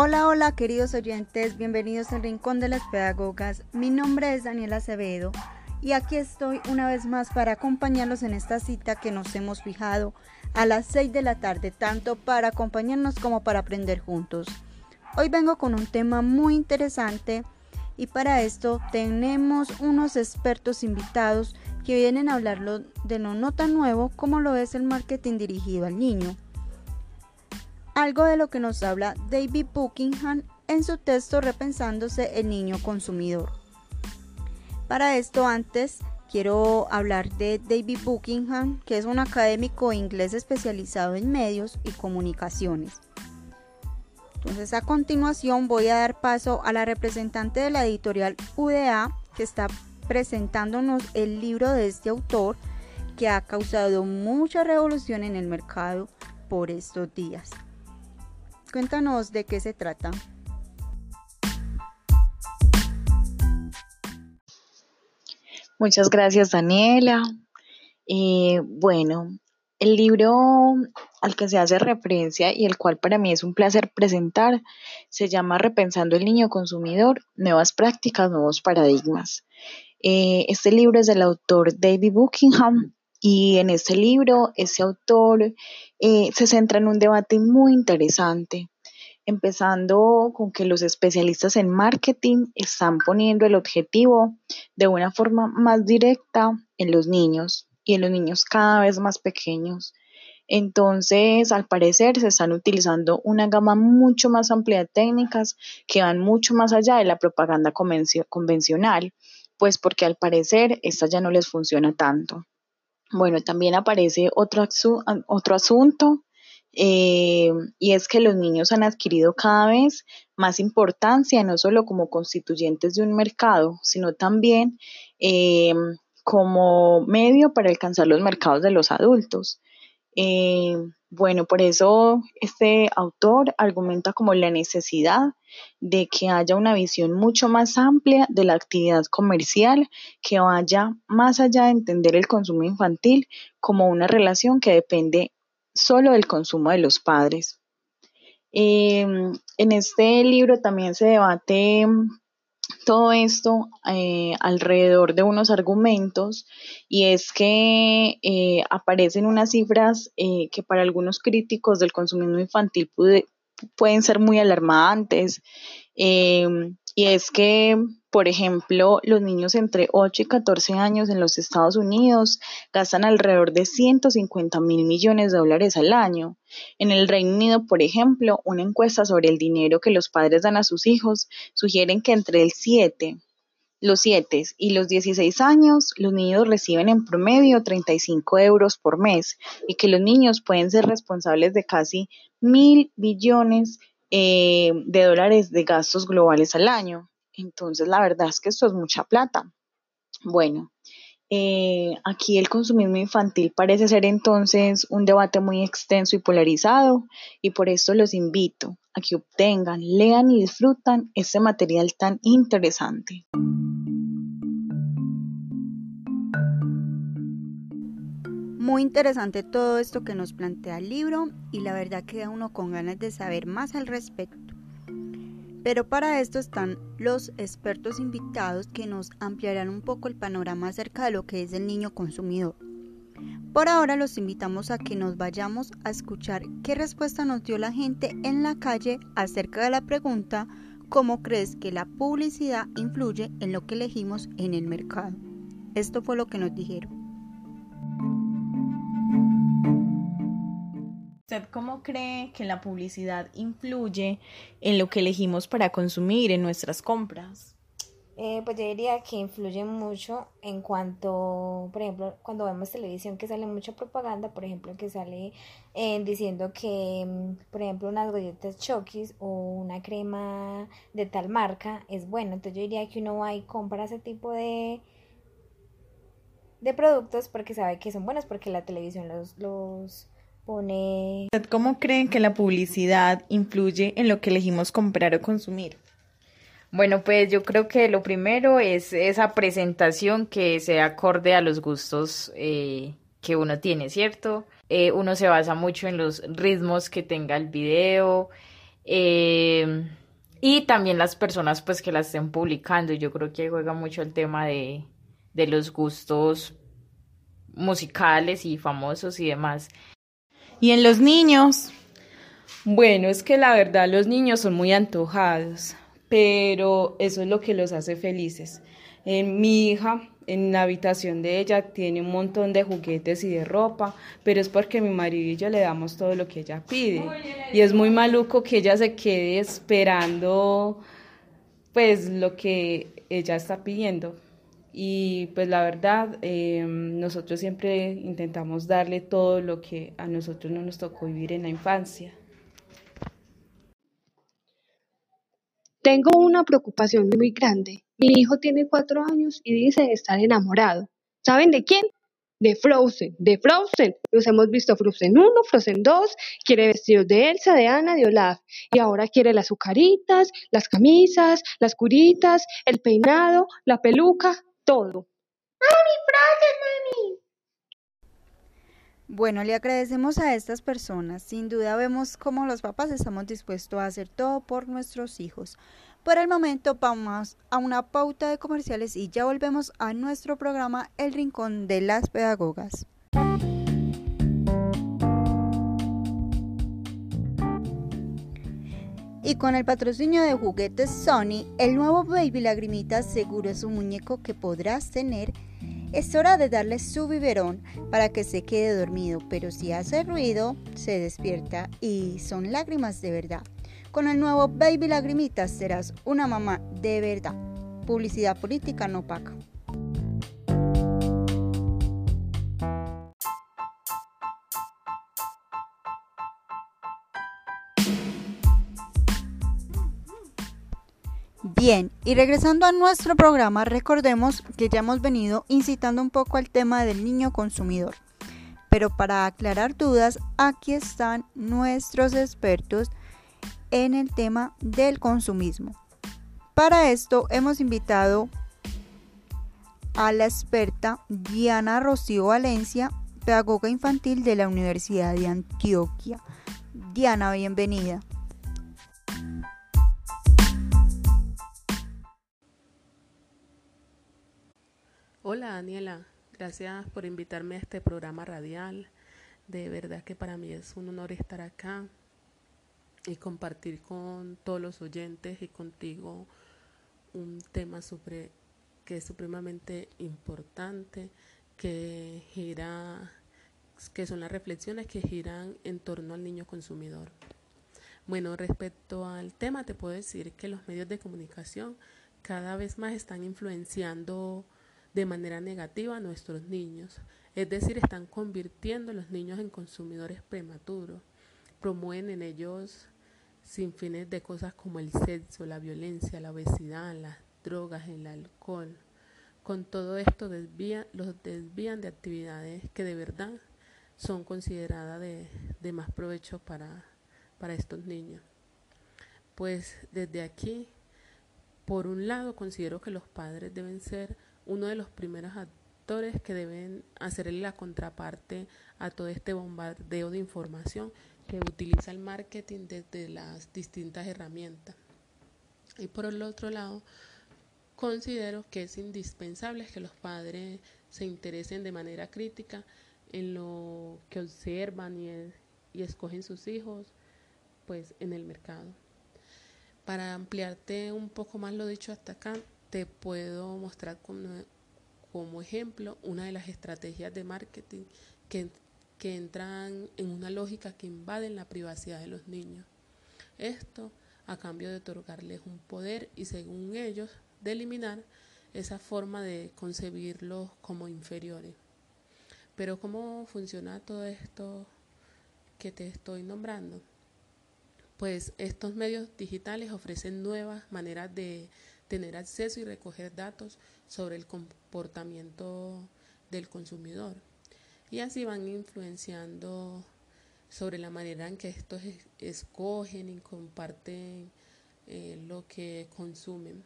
Hola, hola queridos oyentes, bienvenidos al Rincón de las Pedagogas. Mi nombre es Daniela Acevedo y aquí estoy una vez más para acompañarlos en esta cita que nos hemos fijado a las 6 de la tarde, tanto para acompañarnos como para aprender juntos. Hoy vengo con un tema muy interesante y para esto tenemos unos expertos invitados que vienen a hablar de lo no tan nuevo como lo es el marketing dirigido al niño algo de lo que nos habla David Buckingham en su texto Repensándose el niño consumidor. Para esto antes quiero hablar de David Buckingham, que es un académico inglés especializado en medios y comunicaciones. Entonces a continuación voy a dar paso a la representante de la editorial UDA que está presentándonos el libro de este autor que ha causado mucha revolución en el mercado por estos días. Cuéntanos de qué se trata. Muchas gracias Daniela. Eh, bueno, el libro al que se hace referencia y el cual para mí es un placer presentar se llama Repensando el niño consumidor, nuevas prácticas, nuevos paradigmas. Eh, este libro es del autor David Buckingham y en este libro, ese autor eh, se centra en un debate muy interesante, empezando con que los especialistas en marketing están poniendo el objetivo de una forma más directa en los niños y en los niños cada vez más pequeños. Entonces, al parecer, se están utilizando una gama mucho más amplia de técnicas que van mucho más allá de la propaganda convencional, pues porque al parecer esta ya no les funciona tanto. Bueno, también aparece otro, otro asunto eh, y es que los niños han adquirido cada vez más importancia, no solo como constituyentes de un mercado, sino también eh, como medio para alcanzar los mercados de los adultos. Eh, bueno, por eso este autor argumenta como la necesidad de que haya una visión mucho más amplia de la actividad comercial, que vaya más allá de entender el consumo infantil como una relación que depende solo del consumo de los padres. Em, en este libro también se debate todo esto eh, alrededor de unos argumentos y es que eh, aparecen unas cifras eh, que para algunos críticos del consumismo infantil pueden ser muy alarmantes em, y es que por ejemplo, los niños entre 8 y 14 años en los Estados Unidos gastan alrededor de 150 mil millones de dólares al año. En el Reino Unido, por ejemplo, una encuesta sobre el dinero que los padres dan a sus hijos sugieren que entre el 7, los 7 y los 16 años, los niños reciben en promedio 35 euros por mes y que los niños pueden ser responsables de casi mil billones eh, de dólares de gastos globales al año. Entonces, la verdad es que esto es mucha plata. Bueno, eh, aquí el consumismo infantil parece ser entonces un debate muy extenso y polarizado y por esto los invito a que obtengan, lean y disfrutan este material tan interesante. Muy interesante todo esto que nos plantea el libro y la verdad queda uno con ganas de saber más al respecto. Pero para esto están los expertos invitados que nos ampliarán un poco el panorama acerca de lo que es el niño consumidor. Por ahora los invitamos a que nos vayamos a escuchar qué respuesta nos dio la gente en la calle acerca de la pregunta ¿cómo crees que la publicidad influye en lo que elegimos en el mercado? Esto fue lo que nos dijeron. ¿Usted cómo cree que la publicidad influye en lo que elegimos para consumir en nuestras compras? Eh, pues yo diría que influye mucho en cuanto, por ejemplo, cuando vemos televisión que sale mucha propaganda, por ejemplo, que sale eh, diciendo que, mm, por ejemplo, unas galletas Chokis o una crema de tal marca es buena. Entonces yo diría que uno va y compra ese tipo de, de productos porque sabe que son buenos, porque la televisión los, los ¿Cómo creen que la publicidad influye en lo que elegimos comprar o consumir? Bueno, pues yo creo que lo primero es esa presentación que se acorde a los gustos eh, que uno tiene, ¿cierto? Eh, uno se basa mucho en los ritmos que tenga el video, Eh, y también las personas pues que las estén publicando. Yo creo que juega mucho el tema de, de los gustos musicales y famosos y demás. Y en los niños, bueno, es que la verdad los niños son muy antojados, pero eso es lo que los hace felices. En mi hija, en la habitación de ella, tiene un montón de juguetes y de ropa, pero es porque mi marido y yo le damos todo lo que ella pide. Y es muy maluco que ella se quede esperando pues lo que ella está pidiendo. Y pues la verdad, em, nosotros siempre intentamos darle todo lo que a nosotros no nos tocó vivir en la infancia. Tengo una preocupación muy grande. Mi hijo tiene cuatro años y dice estar enamorado. ¿Saben de quién? De Frozen, de Frozen. Nos hemos visto Frozen 1, Frozen 2, quiere vestidos de Elsa, de Ana, de Olaf. Y ahora quiere las azucaritas, las camisas, las curitas, el peinado, la peluca, todo. ¡Mami, Frozen, mami! Bueno, le agradecemos a estas personas. Sin duda vemos cómo los papás estamos dispuestos a hacer todo por nuestros hijos. Por el momento vamos a una pauta de comerciales y ya volvemos a nuestro programa El Rincón de las Pedagogas. Y con el patrocinio de juguetes Sony, el nuevo Baby Lagrimita seguro es un muñeco que podrás tener es hora de darle su biberón para que se quede dormido, pero si hace ruido, se despierta y son lágrimas de verdad. Con el nuevo Baby Lagrimitas serás una mamá de verdad. Publicidad política no paga. Bien, y regresando a nuestro programa, recordemos que ya hemos venido incitando un poco al tema del niño consumidor. Pero para aclarar dudas, aquí están nuestros expertos en el tema del consumismo. Para esto hemos invitado a la experta Diana Rocío Valencia, pedagoga infantil de la Universidad de Antioquia. Diana, bienvenida. Hola Daniela, gracias por invitarme a este programa radial. De verdad que para mí es un honor estar acá y compartir con todos los oyentes y contigo un tema sobre, que es supremamente importante, que gira, que son las reflexiones que giran en torno al niño consumidor. Bueno, respecto al tema, te puedo decir que los medios de comunicación cada vez más están influenciando de manera negativa a nuestros niños. Es decir, están convirtiendo a los niños en consumidores prematuros. Promueven en ellos sin fines de cosas como el sexo, la violencia, la obesidad, las drogas, el alcohol. Con todo esto los desvían de actividades que de verdad son consideradas de, de más provecho para, para estos niños. Pues desde aquí, por un lado, considero que los padres deben ser uno de los primeros actores que deben hacerle la contraparte a todo este bombardeo de información que utiliza el marketing desde las distintas herramientas. Y por el otro lado, considero que es indispensable que los padres se interesen de manera crítica en lo que observan y, y escogen sus hijos pues en el mercado. Para ampliarte un poco más lo dicho hasta acá, te puedo mostrar como, como ejemplo una de las estrategias de marketing que, que entran en una lógica que invaden la privacidad de los niños. Esto a cambio de otorgarles un poder y según ellos de eliminar esa forma de concebirlos como inferiores. Pero ¿cómo funciona todo esto que te estoy nombrando? Pues estos medios digitales ofrecen nuevas maneras de tener acceso y recoger datos sobre el comportamiento del consumidor. Y así van influenciando sobre la manera en que estos escogen y comparten eh, lo que consumen.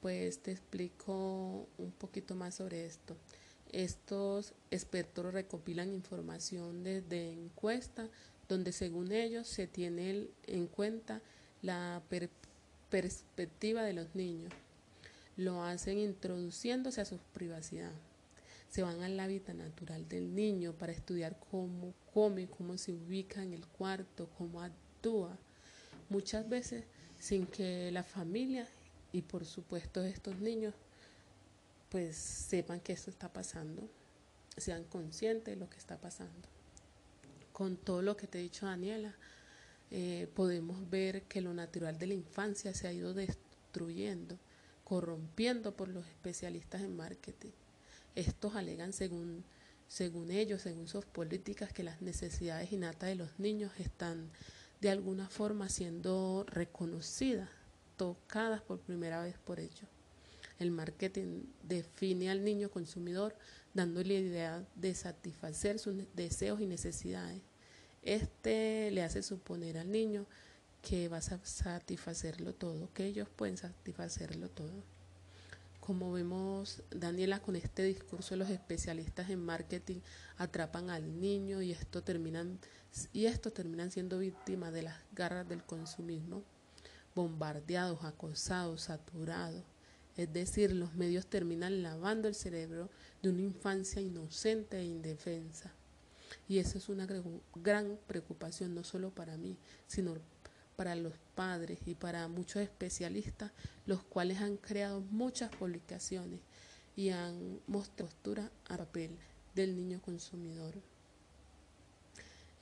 Pues te explico un poquito más sobre esto. Estos expertos recopilan información desde encuestas donde según ellos se tiene en cuenta la perspectiva de los niños. Lo hacen introduciéndose a su privacidad. Se van al hábitat natural del niño para estudiar cómo come, cómo se ubica en el cuarto, cómo actúa. Muchas veces sin que la familia y por supuesto estos niños pues sepan que esto está pasando, sean conscientes de lo que está pasando. Con todo lo que te he dicho, Daniela, eh, podemos ver que lo natural de la infancia se ha ido destruyendo, corrompiendo por los especialistas en marketing. Estos alegan, según, según ellos, según sus políticas, que las necesidades innatas de los niños están de alguna forma siendo reconocidas, tocadas por primera vez por ellos. El marketing define al niño consumidor dándole la idea de satisfacer sus deseos y necesidades. Este le hace suponer al niño que vas a satisfacerlo todo, que ellos pueden satisfacerlo todo. Como vemos, Daniela, con este discurso los especialistas en marketing atrapan al niño y esto terminan y estos terminan siendo víctimas de las garras del consumismo, bombardeados, acosados, saturados. Es decir, los medios terminan lavando el cerebro de una infancia inocente e indefensa. Y eso es una gran preocupación no solo para mí, sino para los padres y para muchos especialistas, los cuales han creado muchas publicaciones y han mostrado postura a papel del niño consumidor.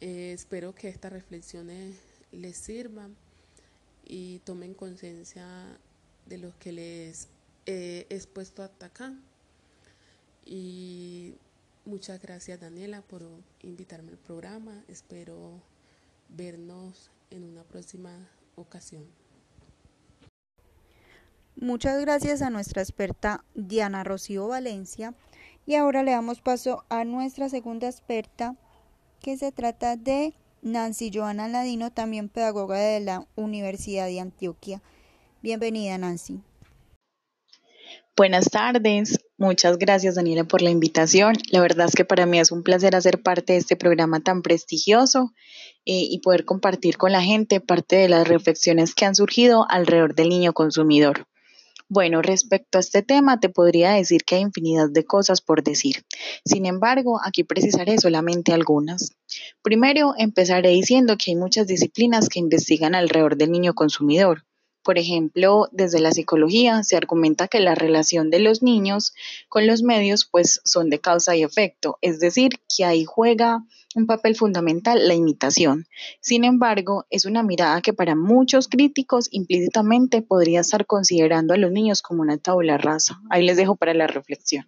Eh, espero que estas reflexiones les sirvan y tomen conciencia de los que les he expuesto hasta acá. Y muchas gracias Daniela por invitarme al programa. Espero vernos en una próxima ocasión. Muchas gracias a nuestra experta Diana Rocío Valencia. Y ahora le damos paso a nuestra segunda experta, que se trata de Nancy Joana Ladino, también pedagoga de la Universidad de Antioquia. Bienvenida, Nancy. Buenas tardes, muchas gracias Daniela por la invitación. La verdad es que para mí es un placer hacer parte de este programa tan prestigioso eh, y poder compartir con la gente parte de las reflexiones que han surgido alrededor del niño consumidor. Bueno, respecto a este tema, te podría decir que hay infinidad de cosas por decir. Sin embargo, aquí precisaré solamente algunas. Primero, empezaré diciendo que hay muchas disciplinas que investigan alrededor del niño consumidor. Por ejemplo, desde la psicología se argumenta que la relación de los niños con los medios pues son de causa y efecto, es decir, que ahí juega un papel fundamental la imitación. Sin embargo, es una mirada que para muchos críticos implícitamente podría estar considerando a los niños como una tabla rasa. Ahí les dejo para la reflexión.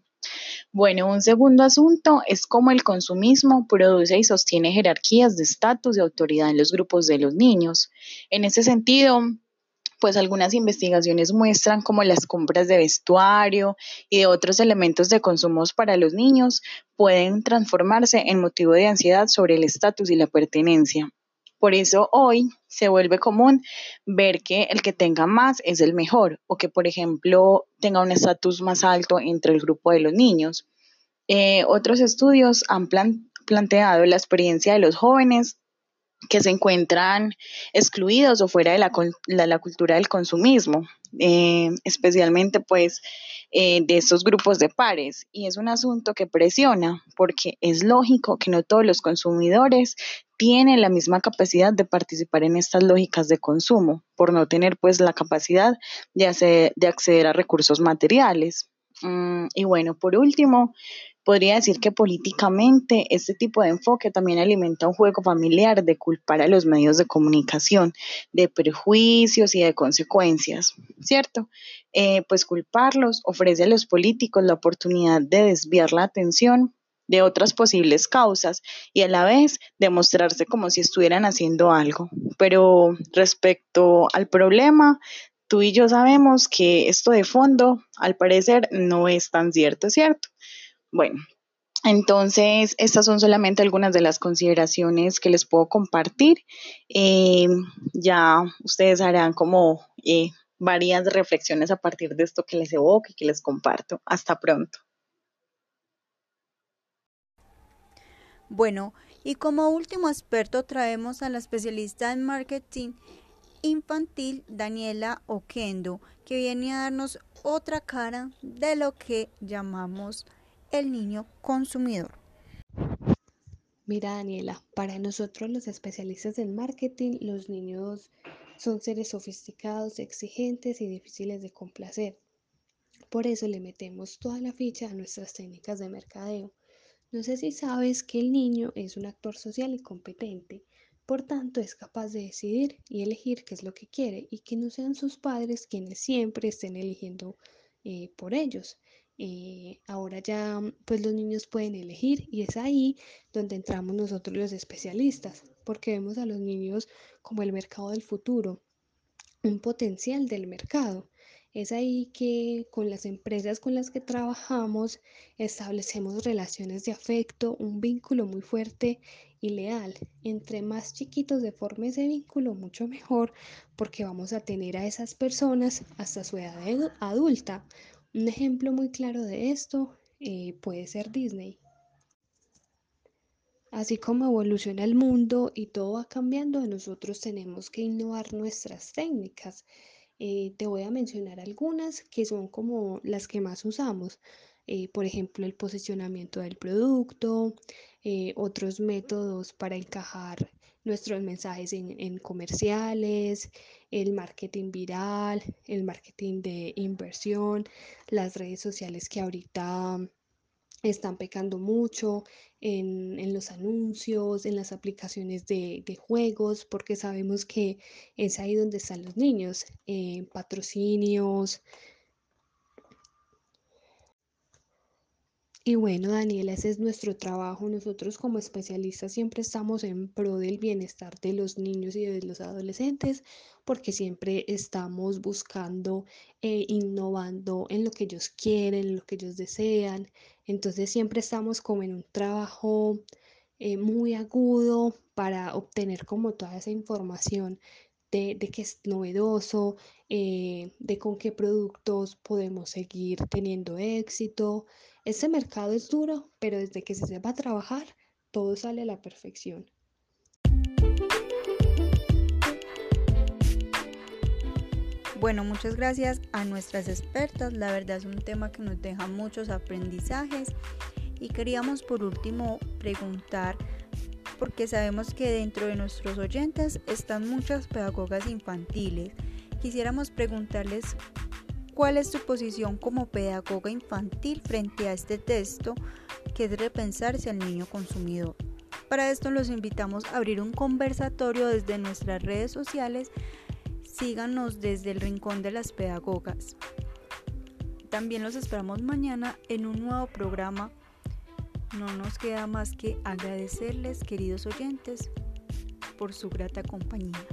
Bueno, un segundo asunto es cómo el consumismo produce y sostiene jerarquías de estatus y autoridad en los grupos de los niños. En ese sentido, pues algunas investigaciones muestran cómo las compras de vestuario y de otros elementos de consumo para los niños pueden transformarse en motivo de ansiedad sobre el estatus y la pertenencia. Por eso hoy se vuelve común ver que el que tenga más es el mejor o que, por ejemplo, tenga un estatus más alto entre el grupo de los niños. Eh, otros estudios han planteado la experiencia de los jóvenes que se encuentran excluidos o fuera de la, la, cultura del consumismo, eh, especialmente pues eh, de estos grupos de pares. Y es un asunto que presiona porque es lógico que no todos los consumidores tienen la misma capacidad de participar en estas lógicas de consumo, por no tener pues la capacidad de, de acceder a recursos materiales. Mm, y bueno, por último, Podría decir que políticamente este tipo de enfoque también alimenta un juego familiar de culpar a los medios de comunicación de prejuicios y de consecuencias, ¿cierto? Eh, pues culparlos ofrece a los políticos la oportunidad de desviar la atención de otras posibles causas y a la vez demostrarse como si estuvieran haciendo algo. Pero respecto al problema, tú y yo sabemos que esto de fondo, al parecer, no es tan cierto, ¿cierto? Bueno, entonces, estas son solamente algunas de las consideraciones que les puedo compartir. Eh, ya ustedes harán como eh, varias reflexiones a partir de esto que les evoco y que les comparto. Hasta pronto. Bueno, Y como último experto traemos a la especialista en marketing infantil Daniela Oquendo, que viene a darnos otra cara de lo que llamamos el niño consumidor. Mira Daniela, para nosotros los especialistas en marketing, los niños son seres sofisticados, exigentes y difíciles de complacer. Por eso le metemos toda la ficha a nuestras técnicas de mercadeo. No sé si sabes que el niño es un actor social y competente, por tanto es capaz de decidir y elegir qué es lo que quiere y que no sean sus padres quienes siempre estén eligiendo eh, por ellos. Eh, ahora ya pues los niños pueden elegir y es ahí donde entramos nosotros los especialistas, porque vemos a los niños como el mercado del futuro, un potencial del mercado. Es ahí que con las empresas con las que trabajamos establecemos relaciones de afecto, un vínculo muy fuerte y leal. Entre más chiquitos de forma ese vínculo, mucho mejor, porque vamos a tener a esas personas hasta su edad adulta. Un ejemplo muy claro de esto eh, puede ser Disney. Así como evoluciona el mundo y todo va cambiando, nosotros tenemos que innovar nuestras técnicas. Eh, te voy a mencionar algunas que son como las que más usamos. Eh, por ejemplo, el posicionamiento del producto, otros métodos para encajar nuestros mensajes en, en, comerciales, el marketing viral, el marketing de inversión, las redes sociales que ahorita están pecando mucho en, los anuncios, en las aplicaciones de, juegos, porque sabemos que es ahí donde están los niños, eh, patrocinios. Y bueno, Daniela, ese es nuestro trabajo. Nosotros como especialistas siempre estamos en pro del bienestar de los niños y de los adolescentes, porque siempre estamos buscando, e innovando en lo que ellos quieren, en lo que ellos desean, entonces siempre estamos como en un trabajo eh, muy agudo para obtener como toda esa información de, de qué es novedoso, eh, de con qué productos podemos seguir teniendo éxito. Este mercado es duro, pero desde que se sepa trabajar, todo sale a la perfección. Bueno, muchas gracias a nuestras expertas. La verdad es un tema que nos deja muchos aprendizajes. Y queríamos por último preguntar, porque sabemos que dentro de nuestros oyentes están muchas pedagogas infantiles. Quisiéramos preguntarles cuál es su posición como pedagoga infantil frente a este texto que es repensarse al niño consumidor. Para esto los invitamos a abrir un conversatorio desde nuestras redes sociales Síganos desde el Rincón de las Pedagogas. También los esperamos mañana en un nuevo programa. No nos queda más que agradecerles, queridos oyentes, por su grata compañía.